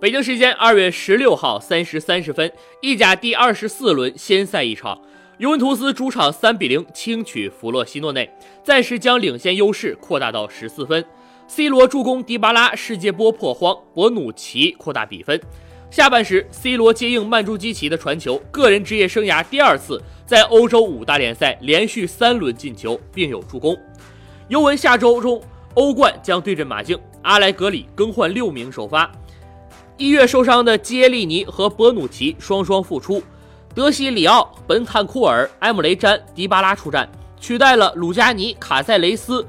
北京时间二月十六号三时三十分，意甲第二十四轮先赛一场，尤文图斯主场三比零轻取弗洛西诺内，暂时将领先优势扩大到十四分。C 罗助攻迪巴拉世界波破荒，博努奇扩大比分。下半时，C 罗接应曼朱基奇的传球，个人职业生涯第二次在欧洲五大联赛连续三轮进球，并有助攻。尤文下周中欧冠将对阵马竞，阿莱格里更换六名首发。一月受伤的基耶利尼和博努奇双双复出，德西里奥、本坦库尔、埃姆雷詹、迪巴拉出战，取代了鲁加尼、卡塞雷斯、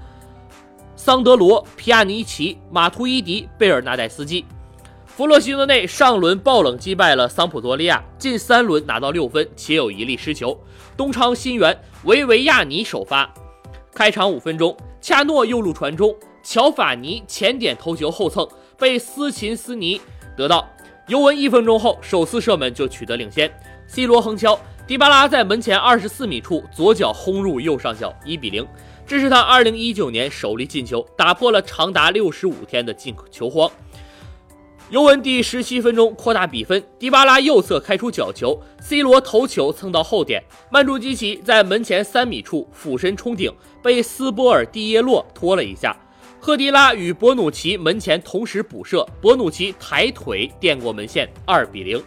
桑德罗、皮亚尼奇、马图伊迪、贝尔纳代斯基。弗洛西诺内上轮爆冷击败了桑普多利亚，近三轮拿到六分，且有一粒失球。东昌新援维维亚尼首发，开场五分钟，恰诺右路传中，乔法尼前点头球后蹭，被斯琴斯尼。得到尤文一分钟后首次射门就取得领先，C 罗横敲，迪巴拉在门前二十四米处左脚轰入右上角，一比零。这是他二零一九年首粒进球，打破了长达六十五天的进球荒。尤文第十七分钟扩大比分，迪巴拉右侧开出角球，C 罗头球蹭到后点，曼朱基奇在门前三米处俯身冲顶，被斯波尔蒂耶洛拖了一下。赫迪拉与博努奇门前同时补射，博努奇抬腿垫过门线，二比零。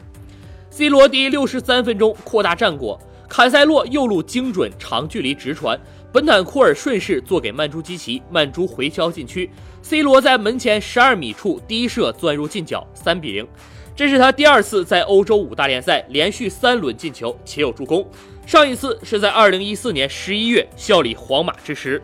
C 罗第六十三分钟扩大战果，坎塞洛右路精准长距离直传，本坦库尔顺势做给曼朱基奇，曼朱回敲禁区，C 罗在门前十二米处低射钻入近角，三比零。这是他第二次在欧洲五大联赛连续三轮进球，且有助攻，上一次是在二零一四年十一月效力皇马之时。